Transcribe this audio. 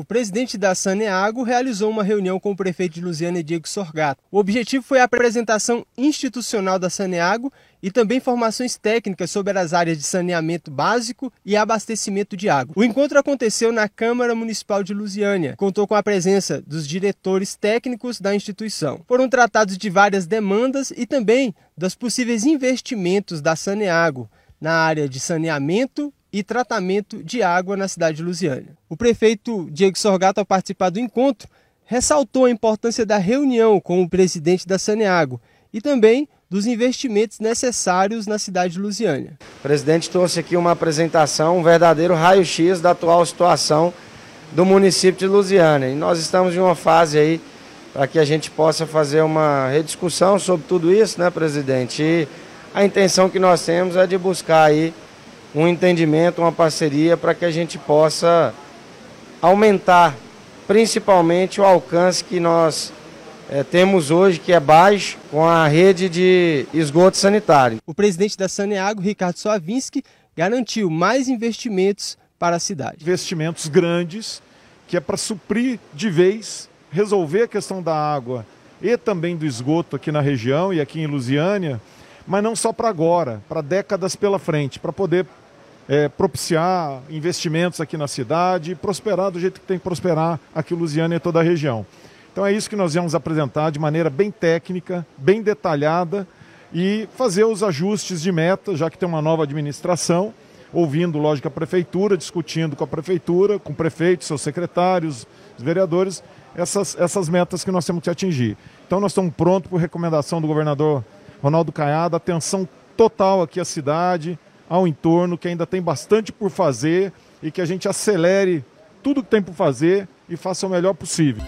O presidente da Saneago realizou uma reunião com o prefeito de Lusiana, Diego Sorgato. O objetivo foi a apresentação institucional da Saneago e também informações técnicas sobre as áreas de saneamento básico e abastecimento de água. O encontro aconteceu na Câmara Municipal de Lusiânia, contou com a presença dos diretores técnicos da instituição. Foram tratados de várias demandas e também dos possíveis investimentos da Saneago na área de saneamento e tratamento de água na cidade de Lusiânia. O prefeito Diego Sorgato, ao participar do encontro, ressaltou a importância da reunião com o presidente da Saneago e também dos investimentos necessários na cidade de Lusiânia. O presidente trouxe aqui uma apresentação, um verdadeiro raio-x da atual situação do município de Lusiânia. E nós estamos em uma fase aí para que a gente possa fazer uma rediscussão sobre tudo isso, né, presidente? E a intenção que nós temos é de buscar aí um entendimento, uma parceria para que a gente possa aumentar principalmente o alcance que nós é, temos hoje, que é baixo, com a rede de esgoto sanitário. O presidente da Saneago, Ricardo Soavinski, garantiu mais investimentos para a cidade. Investimentos grandes, que é para suprir de vez, resolver a questão da água e também do esgoto aqui na região e aqui em Lusiânia, mas não só para agora, para décadas pela frente, para poder é, propiciar investimentos aqui na cidade e prosperar do jeito que tem que prosperar aqui Lusiana e toda a região. Então é isso que nós vamos apresentar de maneira bem técnica, bem detalhada e fazer os ajustes de meta, já que tem uma nova administração, ouvindo, lógico, a prefeitura, discutindo com a prefeitura, com o prefeito, seus secretários, os vereadores, essas, essas metas que nós temos que atingir. Então nós estamos prontos por recomendação do governador Ronaldo Caiado, atenção total aqui à cidade, ao entorno, que ainda tem bastante por fazer e que a gente acelere tudo que tem por fazer e faça o melhor possível.